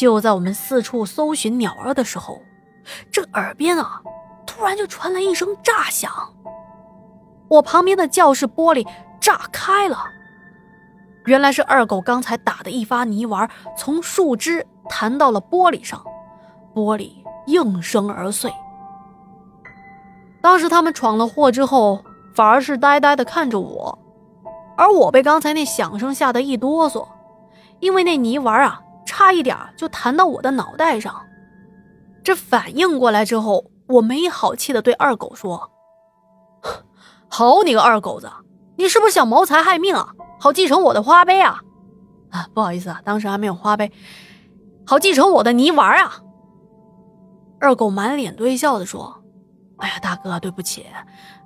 就在我们四处搜寻鸟儿的时候，这耳边啊，突然就传来一声炸响，我旁边的教室玻璃炸开了。原来是二狗刚才打的一发泥丸从树枝弹到了玻璃上，玻璃应声而碎。当时他们闯了祸之后，反而是呆呆的看着我，而我被刚才那响声吓得一哆嗦，因为那泥丸啊，差一点就弹到我的脑袋上。这反应过来之后，我没好气的对二狗说：“好你个二狗子，你是不是想谋财害命啊？好继承我的花呗啊？啊，不好意思啊，当时还没有花呗，好继承我的泥丸啊。”二狗满脸堆笑的说。哎呀，大哥，对不起。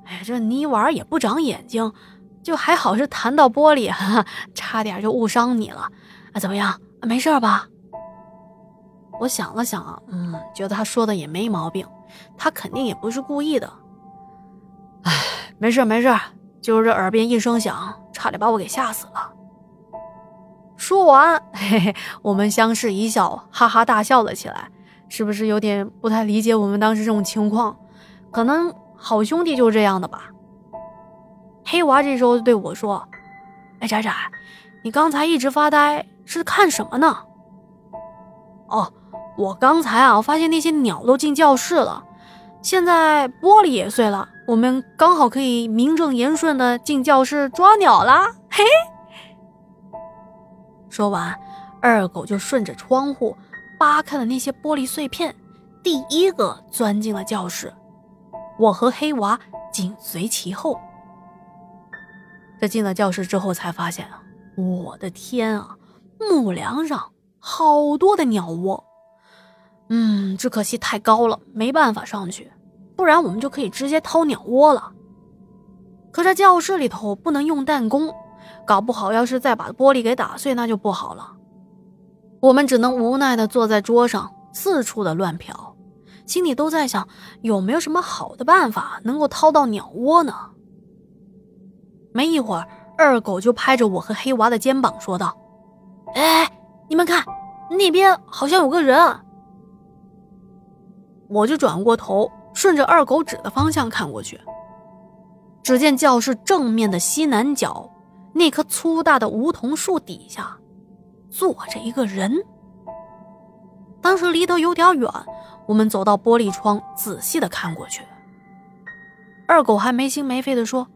哎呀，这泥丸也不长眼睛，就还好是弹到玻璃，哈哈，差点就误伤你了。啊，怎么样，没事吧？我想了想，嗯，觉得他说的也没毛病，他肯定也不是故意的。哎，没事没事，就是这耳边一声响，差点把我给吓死了。说完，嘿嘿，我们相视一笑，哈哈大笑了起来。是不是有点不太理解我们当时这种情况？可能好兄弟就是这样的吧。黑娃这时候对我说：“哎，仔仔，你刚才一直发呆是看什么呢？”哦，我刚才啊，发现那些鸟都进教室了，现在玻璃也碎了，我们刚好可以名正言顺的进教室抓鸟啦。嘿，说完，二狗就顺着窗户扒开了那些玻璃碎片，第一个钻进了教室。我和黑娃紧随其后。这进了教室之后，才发现啊，我的天啊，木梁上好多的鸟窝。嗯，只可惜太高了，没办法上去，不然我们就可以直接掏鸟窝了。可这教室里头不能用弹弓，搞不好要是再把玻璃给打碎，那就不好了。我们只能无奈的坐在桌上，四处的乱瞟。心里都在想，有没有什么好的办法能够掏到鸟窝呢？没一会儿，二狗就拍着我和黑娃的肩膀说道：“哎，你们看，那边好像有个人。”我就转过头，顺着二狗指的方向看过去，只见教室正面的西南角那棵粗大的梧桐树底下，坐着一个人。当时离得有点远。我们走到玻璃窗，仔细的看过去。二狗还没心没肺的说：“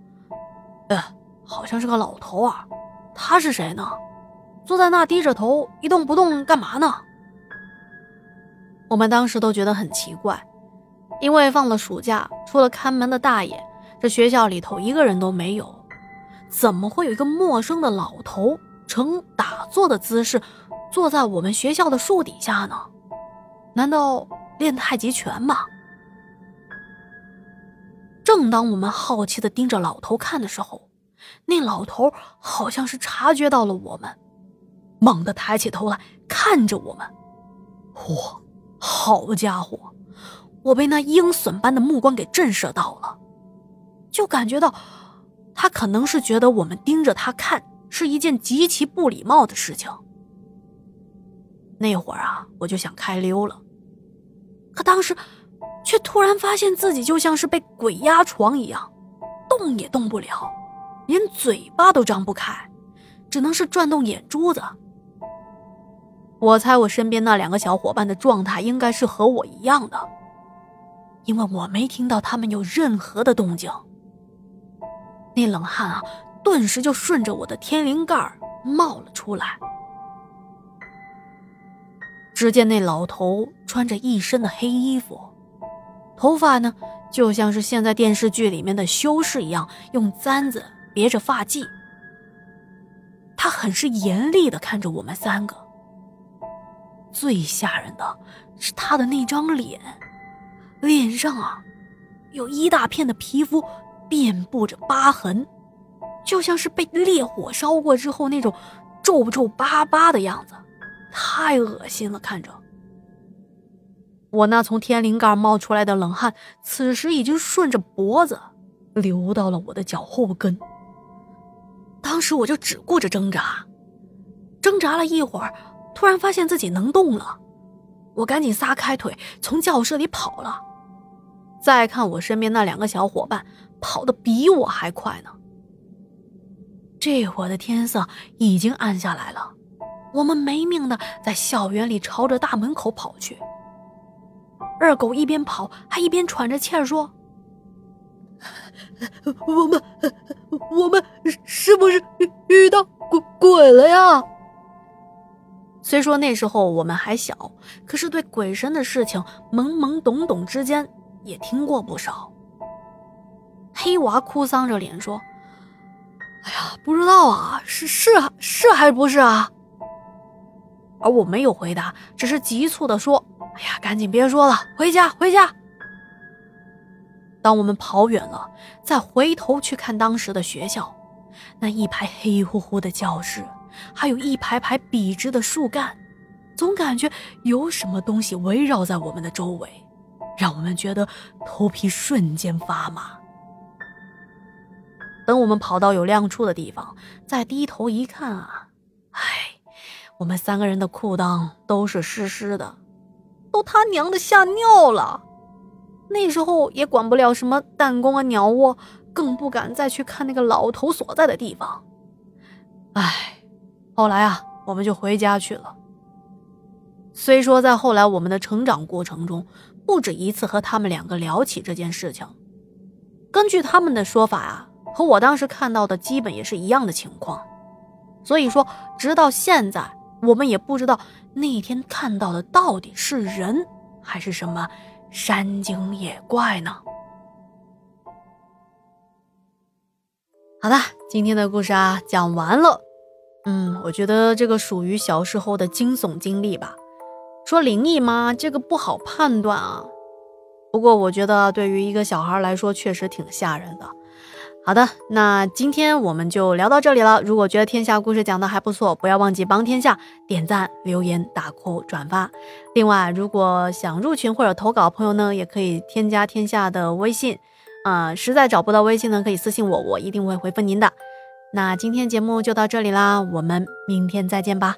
呃，好像是个老头啊，他是谁呢？坐在那低着头一动不动干嘛呢？”我们当时都觉得很奇怪，因为放了暑假，除了看门的大爷，这学校里头一个人都没有，怎么会有一个陌生的老头呈打坐的姿势坐在我们学校的树底下呢？难道？练太极拳吗？正当我们好奇的盯着老头看的时候，那老头好像是察觉到了我们，猛地抬起头来看着我们。嚯，好家伙！我被那鹰隼般的目光给震慑到了，就感觉到他可能是觉得我们盯着他看是一件极其不礼貌的事情。那会儿啊，我就想开溜了。可当时，却突然发现自己就像是被鬼压床一样，动也动不了，连嘴巴都张不开，只能是转动眼珠子。我猜我身边那两个小伙伴的状态应该是和我一样的，因为我没听到他们有任何的动静。那冷汗啊，顿时就顺着我的天灵盖冒了出来。只见那老头穿着一身的黑衣服，头发呢就像是现在电视剧里面的修士一样，用簪子别着发髻。他很是严厉的看着我们三个。最吓人的是他的那张脸，脸上啊有一大片的皮肤遍布着疤痕，就像是被烈火烧过之后那种皱皱巴巴的样子。太恶心了，看着我那从天灵盖冒出来的冷汗，此时已经顺着脖子流到了我的脚后跟。当时我就只顾着挣扎，挣扎了一会儿，突然发现自己能动了，我赶紧撒开腿从教室里跑了。再看我身边那两个小伙伴，跑得比我还快呢。这会儿的天色已经暗下来了，我们没命的在校园里朝着大门口跑去。二狗一边跑还一边喘着气儿说：“我们，我们是不是遇到鬼鬼了呀？”虽说那时候我们还小，可是对鬼神的事情懵懵懂懂之间也听过不少。黑娃哭丧着脸说：“哎呀，不知道啊，是是是还是不是啊？”而我没有回答，只是急促的说：“哎呀，赶紧别说了，回家回家。”当我们跑远了，再回头去看当时的学校，那一排黑乎乎的教室。还有一排排笔直的树干，总感觉有什么东西围绕在我们的周围，让我们觉得头皮瞬间发麻。等我们跑到有亮处的地方，再低头一看啊，哎，我们三个人的裤裆都是湿湿的，都他娘的吓尿了。那时候也管不了什么弹弓啊、鸟窝，更不敢再去看那个老头所在的地方。哎。后来啊，我们就回家去了。虽说在后来我们的成长过程中，不止一次和他们两个聊起这件事情，根据他们的说法啊，和我当时看到的基本也是一样的情况。所以说，直到现在，我们也不知道那天看到的到底是人还是什么山精野怪呢。好的，今天的故事啊，讲完了。嗯，我觉得这个属于小时候的惊悚经历吧。说灵异吗？这个不好判断啊。不过我觉得对于一个小孩来说，确实挺吓人的。好的，那今天我们就聊到这里了。如果觉得天下故事讲的还不错，不要忘记帮天下点赞、留言、打 call、转发。另外，如果想入群或者投稿，朋友呢也可以添加天下的微信。啊，实在找不到微信呢，可以私信我，我一定会回复您的。那今天节目就到这里啦，我们明天再见吧。